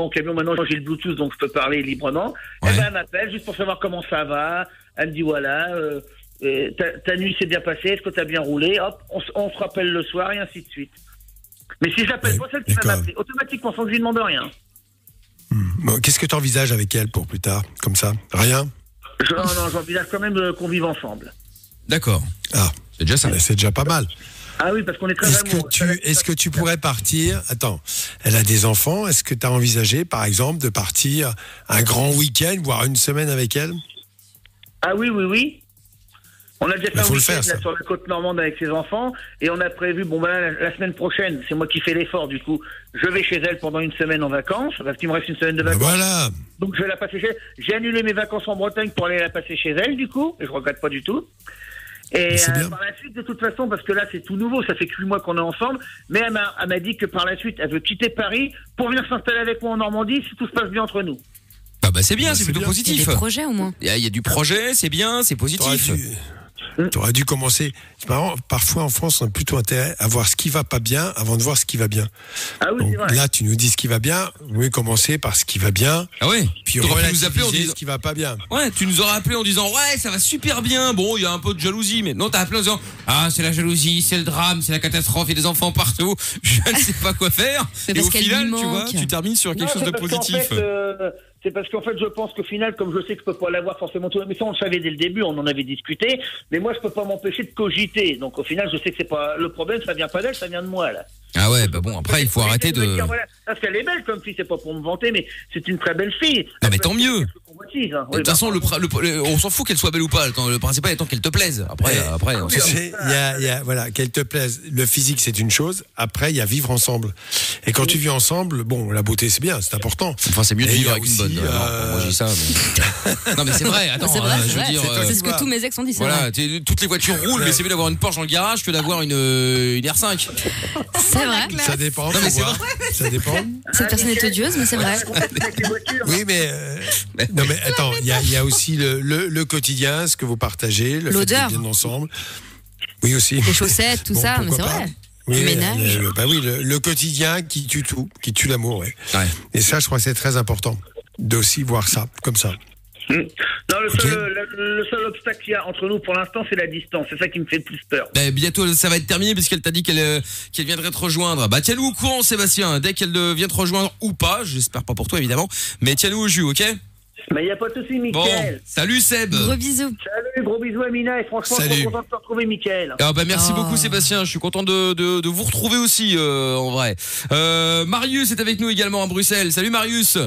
mon camion, maintenant j'ai le Bluetooth, donc je peux parler librement. Ouais. Eh ben, elle m'appelle juste pour savoir comment ça va. Elle me dit voilà, euh, euh, ta, ta nuit s'est bien passée, est-ce que t'as bien roulé? Hop, on, se rappelle le soir et ainsi de suite. Mais si j'appelle pas celle qui va d'accord. m'appeler, automatiquement, sans que je lui demande rien. Bon, Qu'est-ce que tu envisages avec elle pour plus tard Comme ça? Rien? Je, non, non, j'envisage quand même euh, qu'on vive ensemble. D'accord. Ah, C'est déjà ça. mais c'est déjà pas mal. Ah oui, parce qu'on est très Est-ce que tu, est-ce que tu pourrais partir Attends, elle a des enfants. Est-ce que tu as envisagé, par exemple, de partir un grand week-end, voire une semaine avec elle? Ah oui, oui, oui. On a déjà fait un week-end faire, ça. là, sur la côte normande avec ses enfants et on a prévu, bon ben la, la semaine prochaine, c'est moi qui fais l'effort du coup, je vais chez elle pendant une semaine en vacances, parce qu'il me reste une semaine de Ben vacances. Voilà. Donc je vais la passer chez elle. J'ai annulé mes vacances en Bretagne pour aller la passer chez elle du coup, et je regrette pas du tout. Et euh, par la suite, de toute façon, parce que là c'est tout nouveau, ça fait que huit mois qu'on est ensemble, mais elle m'a elle m'a dit que par la suite, elle veut quitter Paris pour venir s'installer avec moi en Normandie si tout se passe bien entre nous. Ah bah c'est bien, Bah, c'est plutôt bien. Il y a positif. des projets au moins. Il y, a, il y a du projet, c'est bien, c'est positif. Dû, t'aurais dû commencer. C'est marrant, parfois en France, on a plutôt intérêt à voir ce qui va pas bien avant de voir ce qui va bien. Ah oui, Donc c'est vrai. là, tu nous dis ce qui va bien. Oui, commencer par ce qui va bien, Ah ouais. puis pu nous appeler en disant. ce qui va pas bien. Ouais, tu nous aurais appelé en disant ouais, ça va super bien. Bon, il y a un peu de jalousie, mais non, t'as appelé en disant ah, c'est la jalousie, c'est le drame, c'est la catastrophe, il y a des enfants partout. Je ne sais pas quoi faire. Et parce au final, tu vois, tu termines sur quelque Non, chose de positif. fait, euh, c'est parce qu'en fait, je pense qu'au final, comme je sais que je peux pas l'avoir forcément tout, mais ça on le savait dès le début, on en avait discuté. Mais moi, je peux pas m'empêcher de cogiter. Donc au final, je sais que c'est pas le problème, ça vient pas d'elle, ça vient de moi là. Ah ouais, bah bon, après, il faut arrêter de. Dire, voilà, parce qu'elle est belle comme fille, c'est pas pour me vanter, mais c'est une très belle fille. Non, mais tant mieux. Hein. De toute façon, le, le- le- on s'en fout qu'elle soit belle ou pas. Le, principal étant qu'elle te plaise. Après, après, on y a, il y a- voilà, qu'elle te plaise. Le physique, c'est une chose. Après, il y a vivre ensemble. Et quand tu vis ensemble, bon, la beauté, c'est bien, c'est important. Enfin, c'est mieux de Et vivre avec une bonne. euh, non, euh, moi, je dis ça. mais- non, mais c'est vrai. Attends, C'est vrai, euh, c'est je veux dire. C'est euh, C'est ce que tous mes ex ont dit, Voilà, toutes les voitures roulent, mais c'est mieux d'avoir une Porsche dans le garage que d'avoir une, euh, une R5. C'est vrai. Ça dépend. Non, mais faut c'est voir. Ça dépend. Cette personne est odieuse, mais c'est vrai. Oui, mais euh, non, mais attends, il y a, il y a aussi le, le, le quotidien, ce que vous partagez, le fait L'odeur. bien ensemble. Oui aussi. Les chaussettes, tout Bon, ça, mais c'est pas. vrai. Oui, Le ménage. le- bah oui, le, le quotidien qui tue tout, qui tue l'amour. Ouais. Ouais. Et ça, je crois que c'est très important d'aussi voir ça comme ça. Non, le, seul, le, le seul obstacle qu'il y a entre nous pour l'instant, c'est la distance. C'est ça qui me fait le plus peur. Bah, bientôt, ça va être terminé puisqu'elle t'a dit qu'elle euh, qu'elle viendrait te rejoindre. Bah, tiens-nous au courant, Sébastien. Dès qu'elle euh, vient te rejoindre ou pas, j'espère pas pour toi évidemment, mais tiens-nous au jus, ok? Mais il n'y a pas de souci, Bon, Mickaël. salut Seb. Gros bisous. Salut, gros bisous, Amina. Et franchement, je suis content de te retrouver, Mickaël. Ah bah merci Oh. beaucoup Sébastien, je suis content de, de, de vous retrouver aussi euh, en vrai. Euh, Marius est avec nous également à Bruxelles. Salut Marius.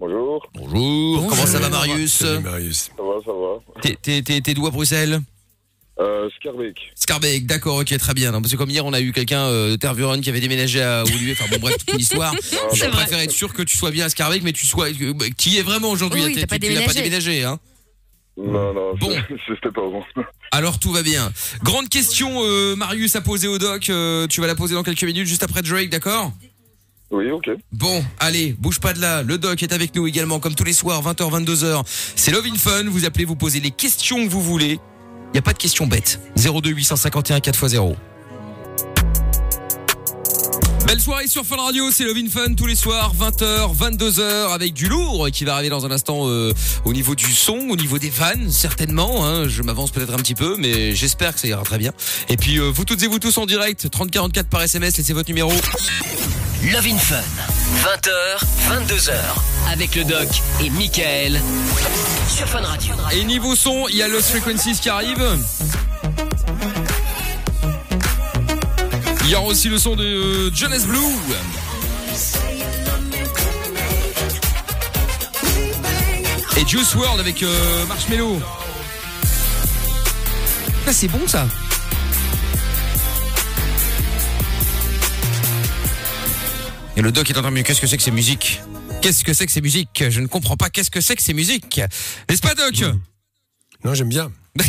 Bonjour, Bonjour. Comment ça va Marius Salut, Marius. ça va, ça va. T'es- T'es t'es- t'es d'où à Bruxelles? Euh, Scarbeck. Scarbeck, d'accord, ok, très bien. Non, parce que comme hier, on a eu quelqu'un euh, de Tervuren qui avait déménagé à Woluwe. Enfin bon, bref, toute une histoire. C'est Je préfère être sûr que tu sois bien à Scarbeck, mais tu sois, euh, bah, qui est vraiment aujourd'hui. Oui, T'es- t'as pas tu- tu n'as pas déménagé. hein. Non, non, Bon. c'était pas bon. Alors tout va bien. Grande question, euh, Marius a posé au doc. euh, tu vas la poser dans quelques minutes, juste après Drake, d'accord? Oui, ok. Bon, allez, bouge pas de là. Le doc est avec nous également, comme tous les soirs, 20h, 22h. C'est Love in Fun. Vous appelez, vous posez les questions que vous voulez. Il n'y a pas de questions bêtes. 02 851 4x0. Belle soirée sur Fun Radio, c'est Love in Fun tous les soirs, 20h, 22h, avec du lourd qui va arriver dans un instant euh, au niveau du son, au niveau des vannes, certainement. Hein, je m'avance peut-être un petit peu, mais j'espère que ça ira très bien. Et puis, euh, vous toutes et vous tous en direct, 3044 par SMS, laissez votre numéro. Love in Fun. 20h, 22h. Avec le doc et Michael. Sur Fun Radio. Et niveau son, il y a Lost Frequencies qui arrive. Il y aura aussi le son de euh, Jonas Blue. Et Juice World avec euh, Marshmello. Ah, c'est bon ça. Et le doc est en train de me dire, qu'est-ce que c'est que ces musiques? Qu'est-ce que c'est que ces musiques? Je ne comprends pas qu'est-ce que c'est que ces musiques? N'est-ce pas doc? Non, j'aime bien.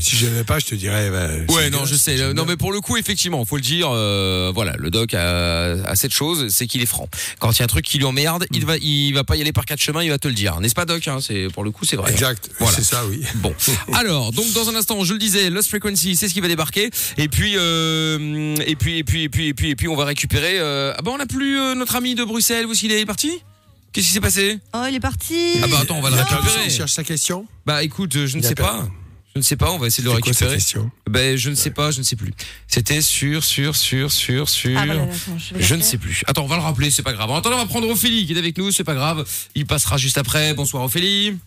si je pas, je te dirais. bah, Ouais, non, je sais. Non, bien. mais pour le coup, effectivement, faut le dire. euh, voilà, le doc a, a cette chose, c'est qu'il est franc. Quand il y a un truc qui lui emmerde, il va, il va pas y aller par quatre chemins, il va te le dire. N'est-ce pas, doc hein C'est pour le coup, c'est vrai. Exact, Voilà. c'est ça, oui. Bon, alors donc dans un instant, je le disais, Lost Frequency, c'est ce qui va débarquer, et puis euh, et puis et puis et puis et puis et puis on va récupérer. Euh, ah bah on a plus notre ami de Bruxelles, où est-ce qu'il est parti? Qu'est-ce qui s'est passé Oh, il est parti. Ah bah attends, on va le Il récupérer. cherche sa question. Bah écoute, je ne Il sais pas. Je ne sais pas, on va essayer de le C'est quoi sa récupérer. question Ben je ne sais pas, je ne sais plus. C'était sur sur sur sur sur. Ah, voilà, attends, je ne sais plus. Attends, on va le rappeler, c'est pas grave. En attendant, on va prendre Ophélie qui est avec nous, c'est pas grave. Il passera juste après. Bonsoir Ophélie.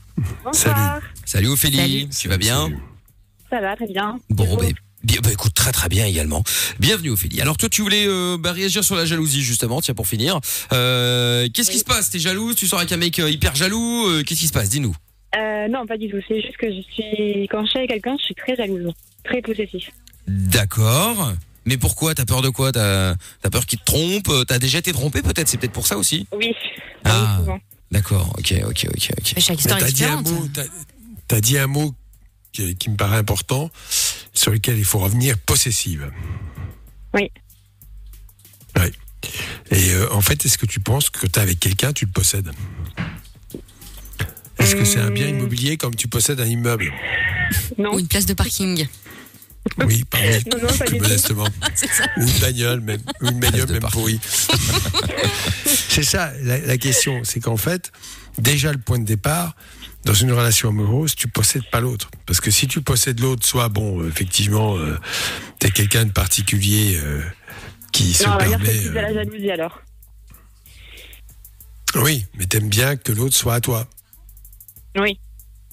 Bonsoir. Salut Ophélie, Salut. tu vas bien Salut. Ça va, très bien. Bon, ben, bien, ben, écoute, très très bien également. Bienvenue Ophélie. Alors toi, tu voulais euh, bah, réagir sur la jalousie justement, tiens pour finir. Euh, Qu'est-ce qui se passe? T'es jalouse? Tu sors avec un mec euh, hyper jaloux? Euh, Qu'est-ce qui se passe? Dis-nous. Euh, non, pas du tout. C'est juste que je suis, quand je suis avec quelqu'un, je suis très jalouse, très possessive. D'accord. Mais pourquoi? T'as peur de quoi? T'as as peur qu'il te trompe? T'as déjà été trompé peut-être? C'est peut-être pour ça aussi? Oui. Ah. Oui. D'accord, ok, ok, ok, ok. Mais chaque histoire est T'as dit un différente. mot, t'as- t'as dit un mot qui, qui me paraît important, sur lequel il faut revenir, possessive. Oui. Oui. Et euh, en fait, est-ce que tu penses que tu es avec quelqu'un, tu le possèdes? Est-ce que c'est un bien Hum. immobilier comme tu possèdes un immeuble? Non. Ou une place de parking. Oui, pardon. Non, non, pas plus modestement. C'est ça. Ou une bagnole, même. Ou une bagnole, même pourrie. c'est ça, la, la question. C'est qu'en fait, déjà, le point de départ, dans une relation amoureuse, tu possèdes pas l'autre. Parce que si tu possèdes l'autre, soit, bon, effectivement, euh, t'es quelqu'un de particulier euh, qui se on va dire que permet. plus de euh, la jalousie alors. oui, mais t'aimes bien que l'autre soit à toi. Oui.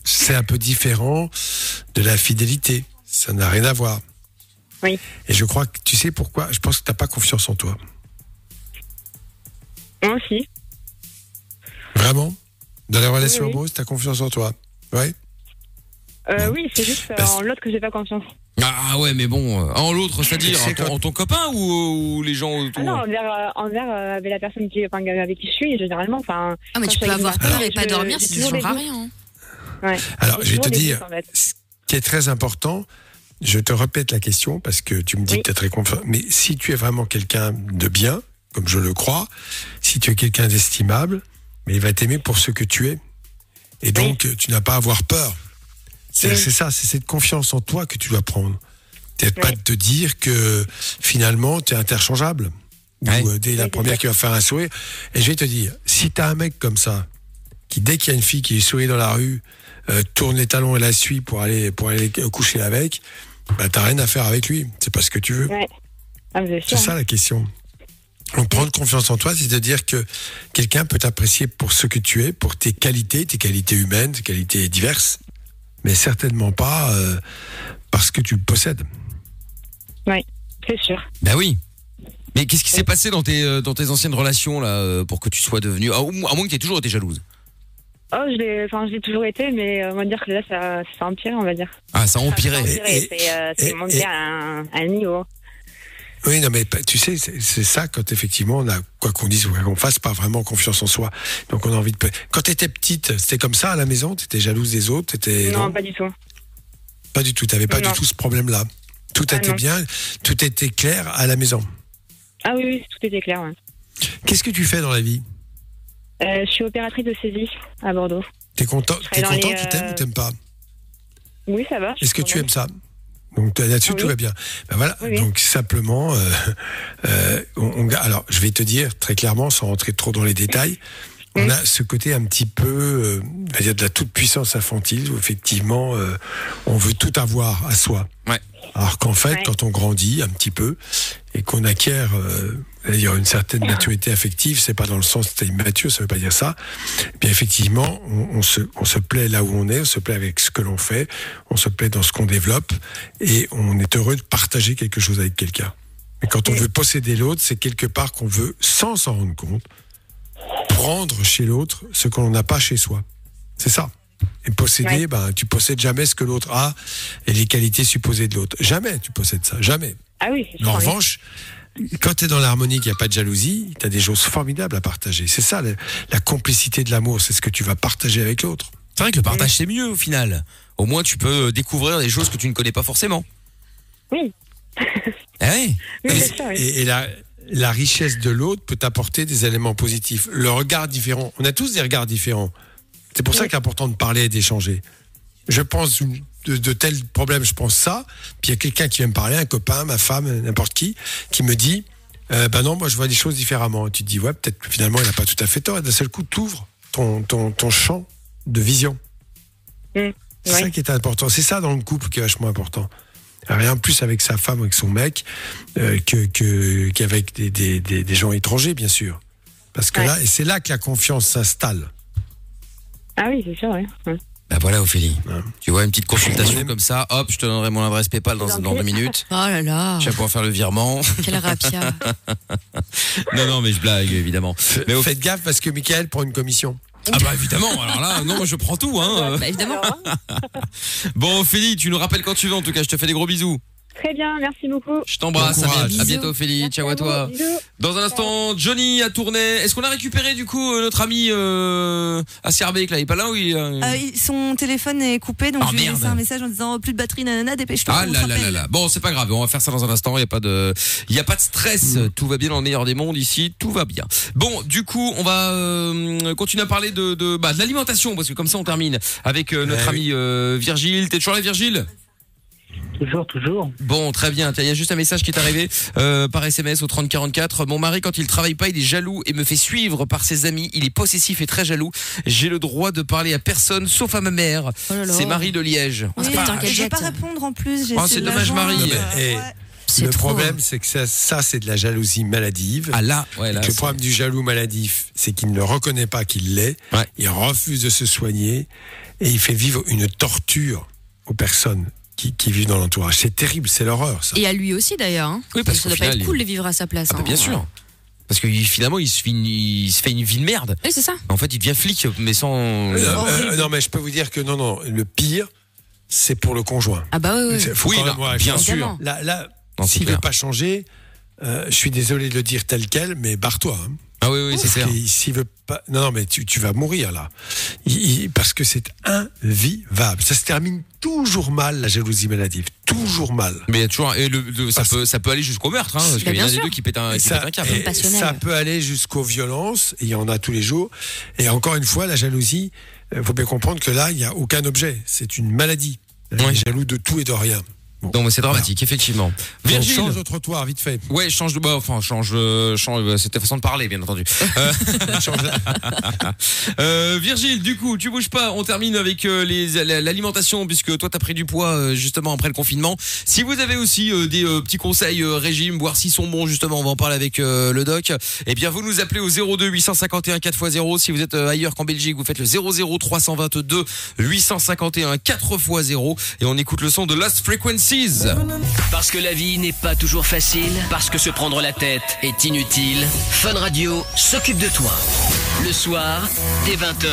C'est un peu différent de la fidélité. Ça n'a rien à voir. Oui. Et je crois que tu sais pourquoi? Je pense que t'as pas confiance en toi. Moi aussi. Vraiment? Dans les relations Oui, oui. amoureuses, t'as confiance en toi Ouais. Euh, Bon. oui, c'est juste Bah, en l'autre que j'ai pas confiance. Ah ouais, mais bon, euh, en l'autre, c'est-à-dire C'est en, ton- quand- en ton copain ou, ou les gens autour? Ah non, envers, euh, envers euh, avec la personne qui, enfin, avec qui je suis, généralement. Enfin, Ah, mais tu peux avoir peur et personne, pas je- dormir, ne toujours des rien. hein. ouais. Alors, je vais te dire, doutes, en fait. ce qui est très important, je te répète la question parce que tu me dis Oui. que tu es très confiant. Mais si tu es vraiment quelqu'un de bien, comme je le crois, si tu es quelqu'un d'estimable, mais il va t'aimer pour ce que tu es. Et donc, tu n'as pas à avoir peur. C'est Oui. ça, c'est cette confiance en toi que tu dois prendre. C'est pas de te dire que finalement, tu es interchangeable. Ou euh, dès la Oui, première qui va faire un sourire. Et je vais te dire, si tu as un mec comme ça, qui dès qu'il y a une fille qui sourit dans la rue, euh, tourne les talons et la suit pour aller, pour aller coucher avec, bah, t'as rien à faire avec lui. C'est pas ce que tu veux. Ouais. Ah, C'est ça la question. Donc prendre confiance en toi, c'est de dire que quelqu'un peut t'apprécier pour ce que tu es, pour tes qualités, tes qualités humaines, tes qualités diverses, mais certainement pas euh, parce que tu le possèdes. c'est sûr. Bah oui. Mais qu'est-ce qui s'est passé dans tes euh, dans tes anciennes relations là euh, pour que tu sois devenue à, à moins que tu aies toujours été jalouse? Oh, je l'ai, enfin, je l'ai toujours été, mais on va dire que là, ça, ça a empiré, on va dire. Ah, ça a empiré. Ça a empiré, Et- c'est, euh, c'est et- monté et- à un, à un niveau. Oui, non, mais tu sais, c'est ça quand effectivement on a, quoi qu'on dise ou quoi qu'on fasse, pas vraiment confiance en soi. Donc on a envie de. Quand t'étais petite, c'était comme ça à la maison? T'étais jalouse des autres? T'étais Non, pas du tout. Pas du tout. T'avais pas Non. du tout ce problème-là. Tout Ah, était non. bien, tout était clair à la maison. Ah oui, oui, tout était clair. ouais. Qu'est-ce que tu fais dans la vie? Euh, je suis opératrice de saisie à Bordeaux. T'es content, dans content les, qu'il t'aime euh, ou t'aimes pas? Oui, ça va. Est-ce que tu aimes ça? Donc là-dessus Oui. tout va bien. Ben voilà. Oui, oui. Donc simplement, euh, euh, on, on- alors je vais te dire très clairement, sans rentrer trop dans les détails, on a ce côté un petit peu, euh, on va dire de la toute puissance infantile où effectivement euh, on veut tout avoir à soi. Ouais. Alors qu'en fait, Ouais. quand on grandit un petit peu et qu'on acquiert, euh, dire une certaine maturité affective, c'est pas dans le sens t'es immature, ça veut pas dire ça. Bien effectivement, on, on se, on se plaît là où on est, on se plaît avec ce que l'on fait, on se plaît dans ce qu'on développe et on est heureux de partager quelque chose avec quelqu'un. Mais quand on veut posséder l'autre, c'est quelque part qu'on veut, sans s'en rendre compte, prendre chez l'autre ce que l'on n'a pas chez soi. C'est ça. Et posséder, Ouais. ben, tu possèdes jamais ce que l'autre a et les qualités supposées de l'autre. Jamais tu possèdes ça, jamais. Ah oui, en revanche, quand tu es dans l'harmonie, qu'il n'y a pas de jalousie, tu as des choses formidables à partager. C'est ça, la, la complicité de l'amour, c'est ce que tu vas partager avec l'autre. C'est vrai que le partage c'est mieux au final. Au moins tu peux euh, découvrir des choses que tu ne connais pas forcément. Oui. Ah oui. Oui, Et, bien sûr, oui. et- et la, la richesse de l'autre peut apporter des éléments positifs. Le regard différent. On a tous des regards différents. C'est pour ça qu'il est important de parler et d'échanger. Je pense de, de tels problèmes, je pense ça. Puis il y a quelqu'un qui vient me parler, un copain, ma femme, n'importe qui, qui me dit euh, Ben non, moi je vois les choses différemment. Et tu te dis Ouais, peut-être que finalement il n'a pas tout à fait tort. Et d'un seul coup, tu ouvres ton, ton, ton champ de vision. Mm, C'est ça qui est important. C'est ça dans le couple qui est vachement important. Rien plus avec sa femme, avec son mec, euh, que que- qu'avec des, des, des, des gens étrangers, bien sûr. Parce que Ouais. là, et c'est là que la confiance s'installe. Ah oui, c'est sûr, oui. Bah voilà Ophélie. Ouais. Tu vois une petite consultation comme ça, hop, je te donnerai mon adresse PayPal dans, dans deux minutes. Oh là là. Tu vas pouvoir faire le virement. Quel rapia. non non mais je blague évidemment. Mais au fait Faites gaffe parce que Michael prend une commission. ah bah évidemment. Alors là non moi je prends tout hein. Bah évidemment. Hein, Bon Ophélie, tu nous rappelles quand tu veux en tout cas, je te fais des gros bisous. Très bien, merci beaucoup. Je t'embrasse, Bon à, bientôt, à Bisous. bientôt Ophélie, Merci ciao à toi. Bisous. Dans un instant, Johnny a tourné. Est-ce qu'on a récupéré du coup euh, notre ami euh, à Sierbeek là? Il est pas là ou il euh, Euh, son téléphone est coupé, donc Ah, je lui ai laissé un message en disant plus de batterie, nanana, dépêche-toi. Ah là là là là. Bon, c'est pas grave, on va faire ça dans un instant, il y a pas de il y a pas de stress, tout va bien dans le meilleur des mondes ici, tout va bien. Bon, du coup, on va euh, continuer à parler de de bah, de l'alimentation parce que comme ça on termine avec euh, notre Eh ami euh, Virgile. T'es toujours là Virgile? Toujours, toujours. Bon, très bien. Il y a juste un message qui est arrivé euh, par SMS au 3044. Mon mari, quand il travaille pas, il est jaloux et me fait suivre par ses amis. Il est possessif et très jaloux. J'ai le droit de parler à personne, sauf à ma mère. Oh. C'est Marie de Liège. Oui, un et je vais pas répondre en plus. Oh, c'est dommage. Marie. Non, mais, Ouais. C'est le trop. problème, c'est que ça, ça c'est de la jalousie maladive. Ah là, ouais, le problème du jaloux maladif, c'est qu'il ne reconnaît pas qu'il l'est. Ouais. Il refuse de se soigner et il fait vivre une torture aux personnes qui, qui vivent dans l'entourage. C'est terrible, c'est l'horreur, ça. Et à lui aussi d'ailleurs. hein. Oui, parce ça qu'au doit pas final, être cool il- de vivre à sa place. Ah bah, hein. bien sûr. Parce que il- finalement, il se, fait une, il se fait une vie de merde. Oui, c'est ça. En fait, il devient flic, mais sans. Euh, euh, non, mais je peux vous dire que non, non, le pire, c'est pour le conjoint. Ah bah oui, oui. C'est- faut Oui, quand bien sûr. Évidemment. Là, là Non, c'est s'il clair. veut pas changer, euh, je suis désolé de le dire tel quel, mais barre-toi. hein. Ah oui, oui, c'est clair. S'il veut pas, non, non, mais tu, tu vas mourir là. Il- il- parce que c'est invivable. Ça se termine toujours mal la jalousie maladive, toujours mal. Mais il y a toujours. Et le, le- ça, Parce- peut, ça peut aller jusqu'au meurtre, hein, parce Bah, qu'il y en a bien des sûr. deux qui pètent un, qui ça, pètent un câble. et Passionnel. ça peut aller jusqu'aux violences, et il y en a tous les jours. Et encore une fois, la jalousie, il faut bien comprendre que là, il n'y a aucun objet. C'est une maladie. Il est jaloux de tout et de rien. Bon. Non, mais c'est dramatique, effectivement. Virgile. change de trottoir, vite fait. Ouais, change de bah, enfin change euh, change euh, c'était façon de parler bien entendu. Euh, euh, Virgile, du coup, tu bouges pas, on termine avec euh, l'alimentation puisque toi t'as pris du poids justement après le confinement. Si vous avez aussi des petits conseils régime, voir s'ils sont bons justement, on va en parler avec le doc. Eh bien, vous nous appelez au 02 851 4x0 si vous êtes ailleurs qu'en Belgique, vous faites le 00 322 851 4x0 et on écoute le son de Lost Parce que la vie n'est pas toujours facile, parce que se prendre la tête est inutile, Fun Radio s'occupe de toi. Le soir, dès 20h,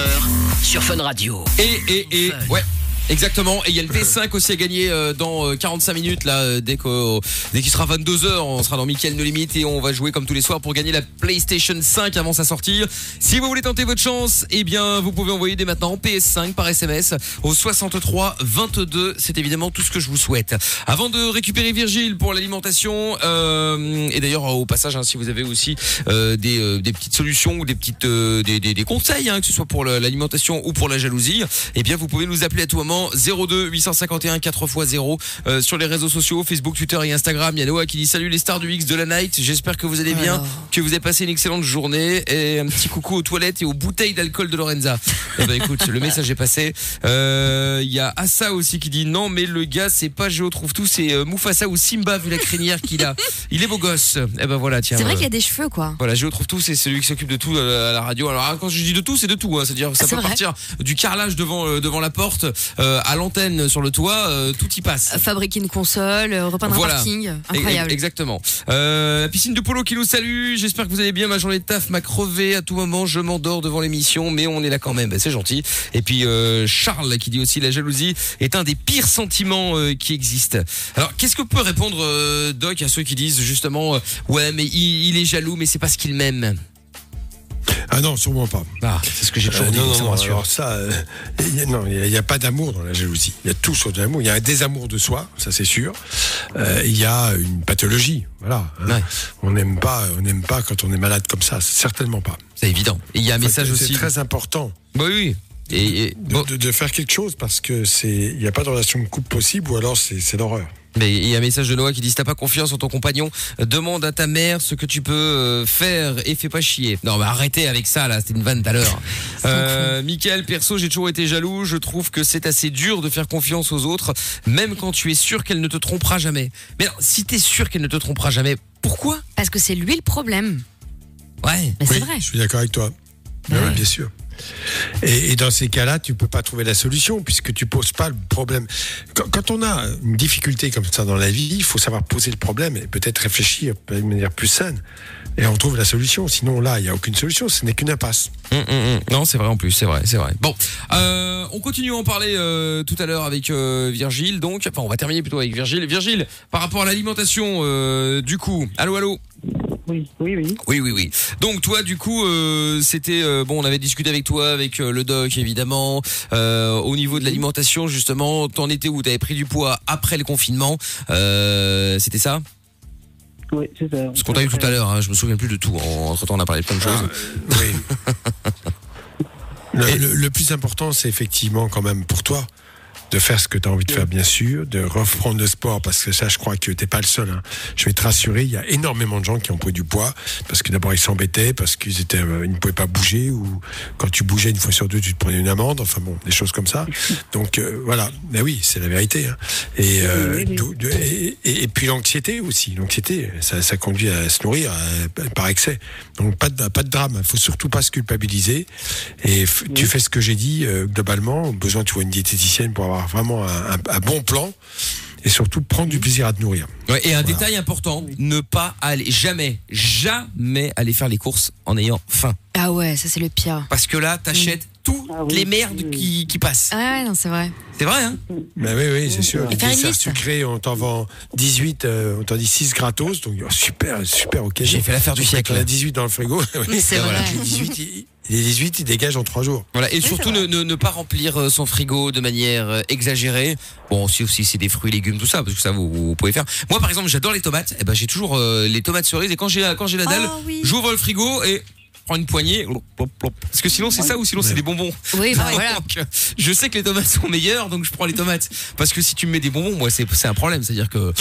sur Fun Radio. Et, et, et, ouais. Exactement, et il y a le V5 aussi à gagner euh, dans euh, 45 minutes là euh, dès que dès qu'il sera 22h, on sera dans Mickaël No Limite et on va jouer comme tous les soirs pour gagner la PlayStation 5 avant sa sortie. Si vous voulez tenter votre chance, eh bien vous pouvez envoyer dès maintenant PS5 par SMS au 63 22, c'est évidemment tout ce que je vous souhaite. Avant de récupérer Virgile pour l'alimentation euh, et d'ailleurs au passage hein, si vous avez aussi euh, des, euh, des petites solutions ou des petites euh, des, des, des conseils hein, que ce soit pour l'alimentation ou pour la jalousie, eh bien vous pouvez nous appeler à tout moment 02 851 4x0 euh, sur les réseaux sociaux Facebook, Twitter et Instagram. Il y a Noah qui dit salut les stars du X de la night. J'espère que vous allez bien, Alors. que vous avez passé une excellente journée et un petit coucou aux toilettes et aux bouteilles d'alcool de Lorenza. Eh ben écoute, le message est passé. Euh, Il y a Assa aussi qui dit non mais le gars c'est pas Géo trouve tout, c'est euh, Mufasa ou Simba vu la crinière qu'il a. Il est beau gosse. Eh ben voilà tiens. C'est vrai euh, qu'il y a des cheveux quoi. voilà, Géo trouve tout, c'est celui qui s'occupe de tout euh, à la radio. Alors quand je dis de tout, c'est de tout. Hein. C'est-à-dire ça peut vrai. partir du carrelage devant devant la porte, euh, à l'antenne sur le toit, euh, tout y passe. Fabriquer une console, euh, repeindre Voilà. un parking, E- incroyable. Exactement. Euh, la piscine de polo qui nous salue. J'espère que vous allez bien. Ma journée de taf m'a crevé. À tout moment, je m'endors devant l'émission, mais on est là quand même. Ben, c'est gentil. Et puis euh, Charles qui dit aussi la jalousie est un des pires sentiments euh, qui existent. Alors, qu'est-ce que peut répondre euh, Doc à ceux qui disent justement euh, ouais, mais il, il est jaloux, mais c'est parce qu'il m'aime? Ah non, sûrement pas. Ah, c'est ce que j'ai toujours Euh, dit, non, non, non, alors ça, euh, il a- n'y a, pas d'amour dans la jalousie. Il y a tout sauf de l'amour. Il y a un désamour de soi, ça c'est sûr. Euh, il y a une pathologie, voilà. hein. Ouais. On n'aime pas, on n'aime pas quand on est malade comme ça, certainement pas. C'est évident. Et il y a un message C'est aussi. très important Bah oui, oui. Et, et- de, bon, de- de faire quelque chose parce que c'est, il n'y a pas de relation de couple possible ou alors c'est, c'est l'horreur. mais il y a un message de Noah qui dit si t'as pas confiance en ton compagnon, demande à ta mère ce que tu peux euh, faire et fais pas chier. Non, mais arrêtez avec ça là, c'était une vanne tout à l'heure. Euh, Michael, perso, j'ai toujours été jaloux. Je trouve que c'est assez dur de faire confiance aux autres, même quand tu es sûr qu'elle ne te trompera jamais. Mais alors, si t'es sûr qu'elle ne te trompera jamais, pourquoi? Parce que c'est lui le problème. Ouais. Mais c'est vrai. Je suis d'accord avec toi. Oui, bien sûr. Et, dans ces cas-là, tu peux pas trouver la solution puisque tu poses pas le problème. Quand, on a une difficulté comme ça dans la vie, il faut savoir poser le problème et peut-être réfléchir de manière plus saine. Et on trouve la solution. Sinon, là, il n'y a aucune solution. Ce n'est qu'une impasse. Hum, hum, hum. Non, c'est vrai en plus, c'est vrai, c'est vrai. Bon, euh, on continue à en parler euh, tout à l'heure avec euh, Virgile. Donc, enfin, on va terminer plutôt avec Virgile. Virgile, par rapport à l'alimentation, du coup, allô, allô. Oui, oui, oui. Oui, oui, oui. Donc toi, du coup, euh, c'était euh, bon. On avait discuté avec toi, avec euh, le doc, évidemment. Euh, au niveau de l'alimentation, justement, t'en étais où? T'avais pris du poids après le confinement. Euh, c'était ça? Oui, c'est ça. Ce qu'on t'a eu tout à l'heure. Hein, je me souviens plus de tout. Entre temps, on a parlé de plein de choses. Oui. le, le- le plus important, c'est effectivement quand même pour toi de faire ce que tu as envie de faire, bien sûr, de reprendre le sport, parce que ça, je crois que t'es pas le seul. hein. Je vais te rassurer, il y a énormément de gens qui ont pris du poids, parce que d'abord ils s'embêtaient, parce qu'ils étaient, euh, ils ne pouvaient pas bouger, ou quand tu bougeais une fois sur deux, tu te prenais une amende, enfin bon, des choses comme ça. Donc euh, voilà, mais oui, c'est la vérité. hein. Et, euh, et, et- et puis l'anxiété aussi, l'anxiété, ça, ça conduit à se nourrir par excès. Donc pas de, pas de drame, il faut surtout pas se culpabiliser. Et tu fais ce que j'ai dit euh, globalement. Besoin, tu vois une diététicienne pour avoir vraiment un, un- un bon plan. Et surtout prendre du plaisir à te nourrir. Ouais, et un détail important, ne pas aller jamais, jamais aller faire les courses en ayant faim. Ah ouais, ça c'est le pire. Parce que là, t'achètes toutes Ah oui. les merdes qui, qui passent. Ah ouais, non, c'est vrai. C'est vrai, hein Mais oui, oui, c'est sûr. Et Les desserts sucrés, on t'en vend 18, euh, on t'en dit 6 gratos. Donc oh, super, super ok. J'ai fait l'affaire du siècle. On a 18 dans le frigo. Oui. C'est vrai. Les 18, ils- les 18, ils dégagent en 3 jours. Voilà, et surtout ne, ne, ne pas remplir euh, son frigo de manière euh, exagérée. Bon, aussi aussi c'est des fruits, légumes, tout ça, parce que ça vous, vous pouvez faire. Moi, par exemple, j'adore les tomates. Et ben, j'ai toujours euh, les tomates cerises. Et quand j'ai quand j'ai la dalle, Ah oui. j'ouvre le frigo et prends une poignée. Parce que sinon c'est ça ou sinon c'est des bonbons. Oui, bah voilà. Donc, je sais que les tomates sont meilleures, donc je prends les tomates. Parce que si tu me mets des bonbons, moi c'est c'est un problème. C'est-à-dire que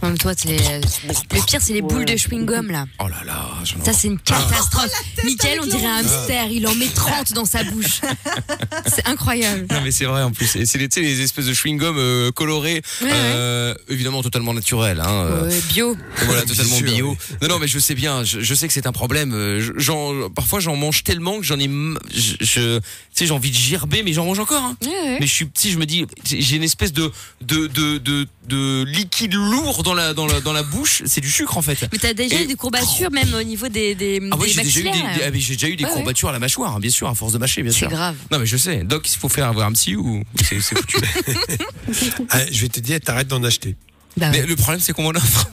Comme toi, c'est les... le pire, c'est les boules de chewing-gum là. oh là là, j'en ai Ça, c'est une catastrophe. Oh, Mickaël, on dirait un hamster. Il en met 30 dans sa bouche. C'est incroyable. Non mais c'est vrai en plus. Et c'est les, tu sais, les espèces de chewing-gum euh, colorés, Ouais, euh, évidemment totalement naturels. Hein, euh, bio. Voilà, totalement sûr, bio. oui. Non, non, mais je sais bien. Je, je sais que c'est un problème. euh, J'en, parfois, j'en mange tellement que j'en ai, m- je, je- tu sais, j'ai envie de gerber, mais j'en mange encore. Hein. Mais je suis petit, je me dis, j'ai une espèce de, de, de, de, de liquide lourd dans la, dans la, dans la bouche. C'est du sucre en fait. Mais t'as déjà Et- eu des courbatures même au niveau des, des, Ah oui, j'ai déjà eu des, ah, mais j'ai déjà eu des Ouais, ouais. courbatures à la mâchoire, hein, bien sûr, à force de mâcher, bien C'est sûr. grave. Non, mais je sais. Doc, il faut faire avoir un psy ou c'est c'est foutu. Ah, je vais te dire, t'arrêtes d'en acheter. Bah mais ouais. le problème, c'est qu'on m'en offre.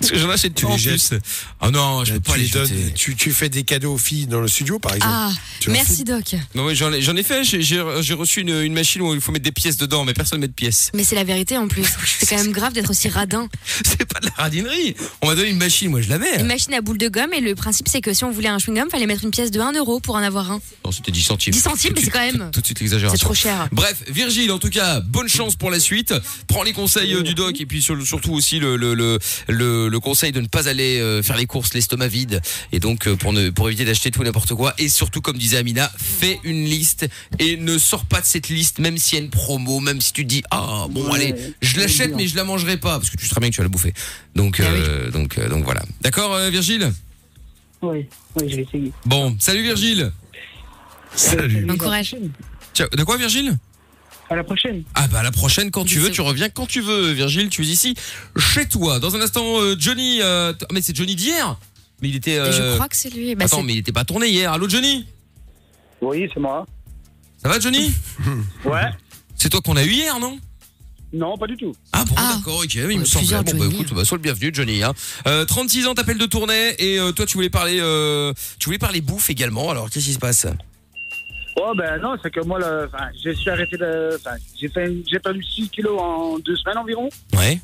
Parce que j'en achète Tu en les plus. jettes. Ah non, je peux tu, pas les les donnes- tu, tu fais des cadeaux aux filles dans le studio, par exemple. Ah, Tu merci Doc. Non, oui, j'en ai, j'en ai fait. J'ai, j'ai reçu une, une machine où il faut mettre des pièces dedans, mais personne met de pièces. Mais c'est la vérité en plus. C'est quand même grave d'être aussi radin. C'est pas de la radinerie. On m'a donné une machine, moi je l'avais. Une machine à boule de gomme et le principe c'est que si on voulait un chewing-gum, fallait mettre une pièce de 1 euro pour en avoir un. Non, c'était 10 centimes. 10 centimes, mais c'est quand même- Tout, tout de suite l'exagération. C'est trop cher. Bref, Virgile, en tout cas, bonne chance pour la suite. Prends les conseils euh, du doc et puis sur- surtout aussi le, le, le, le, le conseil de ne pas aller euh, faire les courses l'estomac vide. Et donc euh, pour, ne, pour éviter d'acheter tout et n'importe quoi. Et surtout, comme disait Amina, fais une liste et ne sors pas de cette liste, même s'il y a une promo, même si tu te dis ah bon Ouais, allez, je l'achète mais je la mangerai pas parce que tu sais très bien que tu vas la bouffer. Donc Ah euh, donc donc voilà. D'accord, euh, Virgile? Oui, oui, je vais essayer. Bon, salut Virgile. Salut. Bon courage. Ciao. De quoi Virgile? À la prochaine. Ah bah la prochaine quand tu veux, tu reviens quand tu veux, Virgile, tu es ici chez toi. Dans un instant, euh, Johnny, euh, t- mais c'est Johnny d'hier. Mais il était. Et euh, Je crois que c'est lui. Bah, Attends, c'est- mais il était pas tourné hier. Allô Johnny? Oui, c'est moi. Ça va Johnny? Ouais. C'est toi qu'on a eu hier, non? Non, pas du tout. Ah bon, d'accord, ok, il me semblait. Bon, bah écoute, bah, sois le bienvenu, Johnny. Hein. Euh, 36 ans, t'appelles de tournée, et euh, toi, tu voulais parler, euh, tu voulais parler bouffe également. Alors, qu'est-ce qui se passe? Oh, ben non, c'est que moi, là, enfin, je suis arrêté de. Enfin, j'ai perdu 6 kilos en deux semaines environ. Ouais.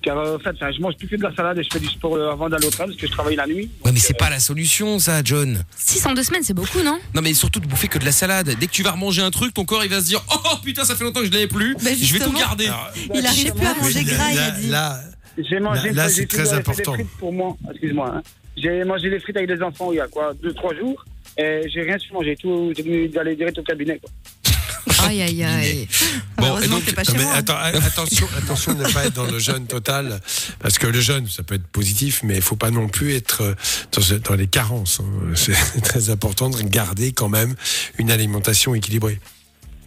Car, euh, en fait, enfin, je mange plus que de la salade et je fais du sport euh, avant d'aller au travail parce que je travaille la nuit. Ouais, mais c'est pas la solution, ça, John. 6 en deux semaines, c'est beaucoup, non? Non, mais surtout de bouffer que de la salade. Dès que tu vas remanger un truc, ton corps il va se dire Oh putain, ça fait longtemps que je l'avais plus. Bah, je vais tout garder. Il arrive plus à manger gras, il a là, dit. là, J'ai mangé Là- là, c'est très des important. frites pour moi, excuse-moi. hein. J'ai mangé des frites avec des enfants il y a quoi, 2-3 jours. Et j'ai rien su manger, tout, j'ai dû aller direct au cabinet. Quoi. Aïe, aïe, aïe. Bon, et donc- t'es pas chez mais moi, hein. attends, attention, attention de ne pas être dans le jeûne total, parce que le jeûne, ça peut être positif, mais il faut pas non plus être euh, dans, les carences. hein. C'est très important de garder quand même une alimentation équilibrée.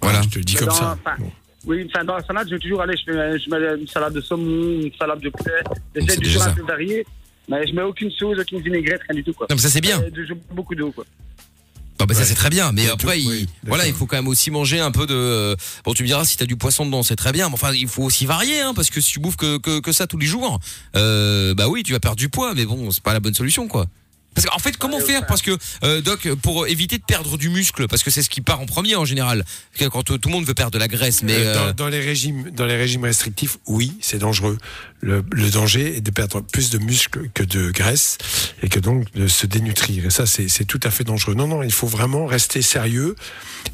Voilà, je te le dis comme Dans- ça. enfin, Oui, enfin, dans la salade, je vais toujours aller, je, fais, je mets une salade de saumon, une salade de poulet. J'essaie toujours un peu varié, mais je mets aucune sauce, aucune vinaigrette, rien du tout. Quoi. Non, mais ça, c'est bien. Et je bois beaucoup d'eau. Non, bah, ça c'est très bien, mais Et après, tout, il, oui, voilà, il faut quand même aussi manger un peu de. euh, Bon, tu me diras si t'as du poisson dedans, c'est très bien, mais enfin, il faut aussi varier, hein, parce que si tu bouffes que, que, que ça tous les jours, euh, bah oui, tu vas perdre du poids, mais bon, c'est pas la bonne solution, quoi. Parce qu'en fait, comment faire? Parce que euh, Doc, pour éviter de perdre du muscle, parce que c'est ce qui part en premier en général, quand euh, tout le monde veut perdre de la graisse, mais Euh, euh, dans, dans les régimes, dans les régimes restrictifs, oui, c'est dangereux. Le, le danger est de perdre plus de muscles que de graisse et que donc de se dénutrir. Et ça, c'est tout à fait dangereux. Non, non, il faut vraiment rester sérieux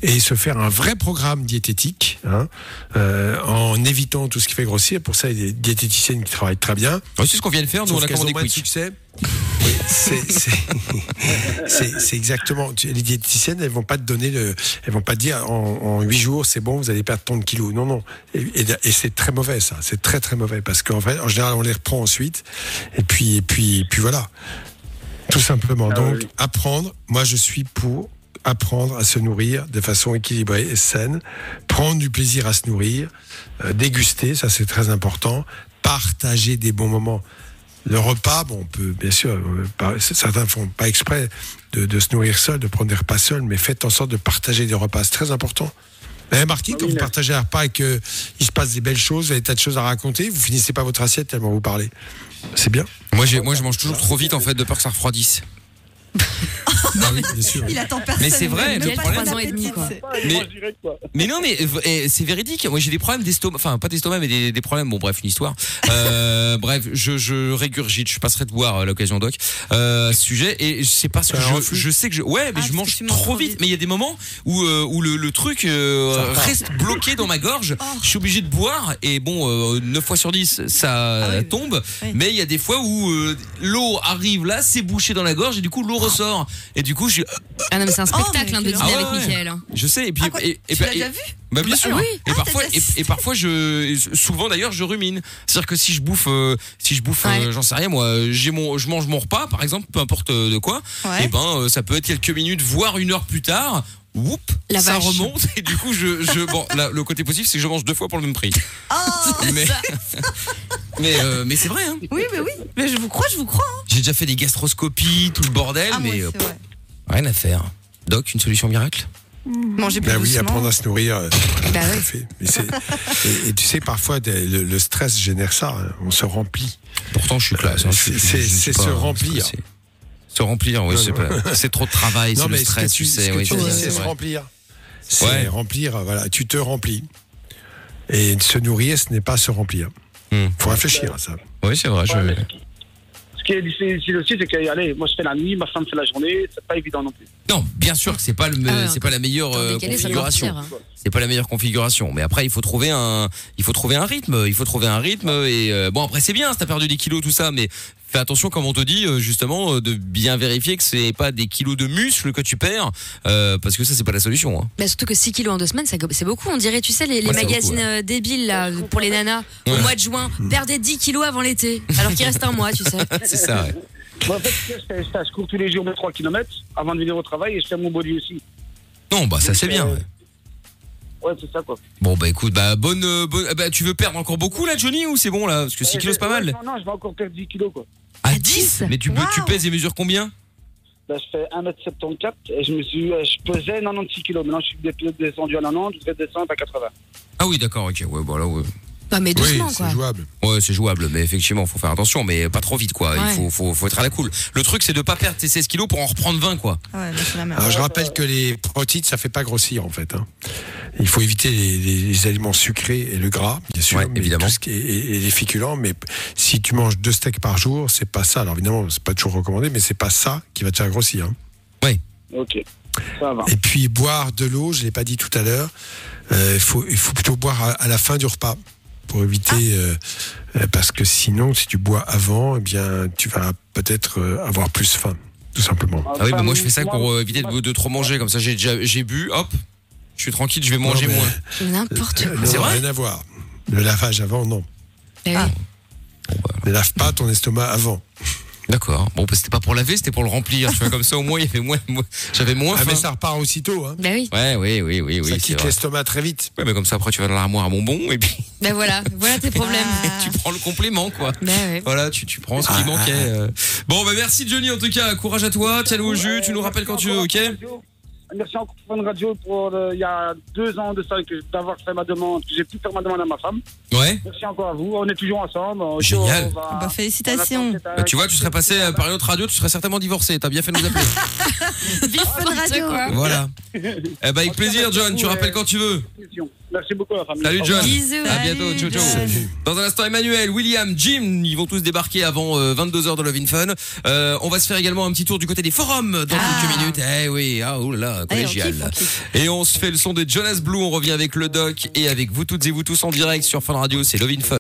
et se faire un vrai programme diététique hein, euh, en évitant tout ce qui fait grossir. Pour ça, il y a des diététiciennes qui travaillent très bien. Ouais, c'est ce qu'on vient de faire, nous on a commandé de Quick. succès. Oui, c'est- exactement. Les diététiciennes, elles vont pas te donner le, elles vont pas te dire en, en 8 jours, c'est bon, vous allez perdre tant de kilos. Non, non. Et, et- et c'est très mauvais, ça. C'est très, très mauvais parce qu'en fait, en général, on les reprend ensuite. Et puis, et puis, et puis voilà. Tout simplement. Ah Donc, oui. apprendre. Moi, je suis pour apprendre à se nourrir de façon équilibrée et saine, prendre du plaisir à se nourrir, euh, déguster, ça c'est très important, partager des bons moments. Le repas, bon, on peut bien sûr, euh, certains font pas exprès de, de se nourrir seul, de prendre des repas seuls, mais faites en sorte de partager des repas, c'est très important. Remarqué, Oui, quand vous partagez un repas et qu'il se passe des belles choses, vous avez des tas de choses à raconter, vous finissez pas votre assiette tellement vous parlez. C'est bien. Moi, moi, je mange toujours trop vite en fait, de peur que ça refroidisse. Ah oui, bien sûr. Il attend personne. Mais c'est vrai, même le pas problème- trois ans et demi, quoi. Mais-. Mais non, mais euh, eh, c'est véridique. Moi, j'ai des problèmes d'estomac. Enfin, pas d'estomac, mais des, des problèmes. Bon, bref, une histoire. Euh, bref, je, je régurgite. Je passerai te voir à l'occasion, Doc. Euh, sujet. Et c'est parce que je, je sais que je. Ouais, mais Ah, je mange trop trop vite. vite. Mais il y a des moments où, euh, où le, le truc euh, reste bloqué dans ma gorge. Oh. Je suis obligé de boire. Et bon, euh, 9 fois sur 10, ça Ah oui. tombe. Oui. Mais il y a des fois où euh, l'eau arrive là, c'est bouché dans la gorge. Et du coup, l'eau ressort. Et du coup, je, Ah non, mais c'est un Oh, spectacle mais hein, de dîner avec Ah ouais. Mickaël. je sais. Et puis, Ah, quoi, et, et- tu l'as et- déjà vu? bah bien Bah, sûr. oui. Et Ah, parfois, et, parfois je, souvent d'ailleurs, je rumine. C'est-à-dire que si je bouffe, euh, si je bouffe, euh, j'en sais rien moi, j'ai mon, je mange mon repas, par exemple, peu importe euh, de quoi. Ouais. Et ben, euh, ça peut être quelques minutes, voire une heure plus tard. Whoop, La ça vache. remonte et du coup je, je bon le côté positif c'est que je mange deux fois pour le même prix. Oh Mais mais euh, mais c'est vrai hein. Oui, mais oui. Mais je vous crois, je vous crois. hein. J'ai déjà fait des gastroscopies, tout le bordel, Ah, moi, mais euh, rien à faire. Doc, une solution miracle? Manger plus Ben oui, doucement. apprendre à se nourrir. euh, tout Bah à ouais. fait. Mais c'est- et, et tu sais, parfois, des- le, le stress génère ça. hein. On se remplit. Pourtant, je suis classe. hein, je suis- C'est- je- c'est- je suis c'est pas se remplir. stressé. Se remplir, oui, Non, c'est non. pas. C'est trop de travail, c'est le ce que stress, tu, tu ce sais. que oui, tu c'est dis, c'est c'est se vrai. remplir. C'est Ouais. remplir, voilà. Tu te remplis. Et se nourrir, ce n'est pas se remplir. Hmm. faut réfléchir à ça. Oui, c'est vrai. Je... ce qui- Ce qui est difficile aussi, c'est que, allez, moi je fais la nuit, ma femme fait la journée, c'est pas évident non plus. Non, bien sûr que c'est pas le, Ah c'est pas la meilleure euh, décalé, configuration. hein. C'est pas la meilleure configuration. Mais après, il faut trouver un, il faut trouver un rythme. Il faut trouver un rythme. Et euh, bon, après, c'est bien. Si t'as perdu des kilos, tout ça, mais fais attention, comme on te dit, euh, justement, euh, de bien vérifier que c'est pas des kilos de muscles que tu perds, euh, parce que ça, c'est pas la solution. Hein. Bah, surtout que 6 kilos en deux semaines, c'est beaucoup. On dirait, tu sais, les, les Ouais, c'est magazines beaucoup, débiles là, pour les nanas au mois de juin. Perdez 10 kilos avant l'été, alors qu'il reste un mois, tu sais. C'est ça. Moi, en fait, fais- je cours tous les jours mes 3 km avant de venir au travail et je fais mon body aussi. Non, bah ça c'est bien. ouais. Ouais, c'est ça quoi. Bon bah écoute, bah bonne, euh, bonne- ah, bah tu veux perdre encore beaucoup là, Johnny, ou c'est bon là? Parce que 6 Ouais, kilos c'est pas mal. Non, non, je vais encore perdre 10 kilos quoi. À 10? 10 Mais tu, peux- tu pèses et mesures combien? Là, je fais 1m74 et je me suis, euh, je pesais 96 kilos. Maintenant, je suis dé- descendu à 90, je vais descendre à 80. Ah oui, d'accord, ok, ouais, voilà, ouais. Non, mais Oui, doucement, c'est quoi. jouable. Ouais, c'est jouable, mais effectivement, faut faire attention, mais pas trop vite, quoi. Il faut, faut, faut être à la cool. Le truc, c'est de pas perdre tes 16 kilos pour en reprendre 20, quoi. Ah Ouais, c'est la. Alors je rappelle que les protéines, ça fait pas grossir en fait. hein. Il faut éviter les, les- les aliments sucrés et le gras, bien sûr, Ouais, évidemment. tout ce qui est- et, et les féculents. Mais si tu manges deux steaks par jour, c'est pas ça. Alors évidemment, c'est pas toujours recommandé, mais c'est pas ça qui va te faire grossir. hein. Ok, ça va. Et puis boire de l'eau, je l'ai pas dit tout à l'heure. euh, Il faut, il faut plutôt boire à, à la fin du repas pour éviter, euh, euh, parce que sinon, si tu bois avant, eh bien, tu vas peut-être euh, avoir plus faim, tout simplement. Ah oui, bah moi, je fais ça pour euh, éviter de, de trop manger. Comme ça, j'ai déjà, j'ai bu, hop, je suis tranquille, je vais manger Non, mais- moins. N'importe quoi. C'est vrai rien à voir. Le lavage avant, non. Eh oui. Ne lave pas ton estomac avant. D'accord. Bon, bah, c'était pas pour laver, c'était pour le remplir. Tu vois, comme ça, au moins, il y avait moins, moins- j'avais moins Ah, faim. mais ça repart aussitôt. Hein. Bah oui. Ouais, oui, oui, oui, oui. ça quitte l'estomac très vite. Ouais, mais comme ça, après, tu vas dans l'armoire à bonbons et puis Bah voilà, voilà tes problèmes. Ah. tu prends le complément, quoi. Bah ouais. Voilà, tu, tu prends ce qui Ah, manquait. ah, euh. Bon, bah merci Johnny en tout cas. Courage à toi. Tiens-le au jus. Tu nous rappelles quand tu veux, ok? Merci encore pour Fun Radio pour euh, il y a deux ans de ça que d'avoir fait ma demande, que j'ai pu faire ma demande à ma femme. Ouais. Merci encore à vous. On est toujours ensemble. Génial. on va- Bah, félicitations. on Bah, tu vois, tu serais passé euh, par une autre radio, tu serais certainement divorcé. T'as bien fait de nous appeler. Vive Fun Radio. voilà. Eh ben, avec plaisir, John. Tu rappelles quand tu veux. Merci beaucoup la famille. Salut. John. Bisous. À bientôt. Ciao, ciao. Dans un instant, Emmanuel, William, Jim, ils vont tous débarquer avant 22h de Love in Fun. Euh, on va se faire également un petit tour du côté des forums dans Ah. quelques minutes. Eh oui, ah oh Allez, on collégial. kiffe, on kiffe. Et on se fait le son de Jonas Blue. On revient avec le doc et avec vous toutes et vous tous en direct sur Fun Radio. C'est Love in Fun.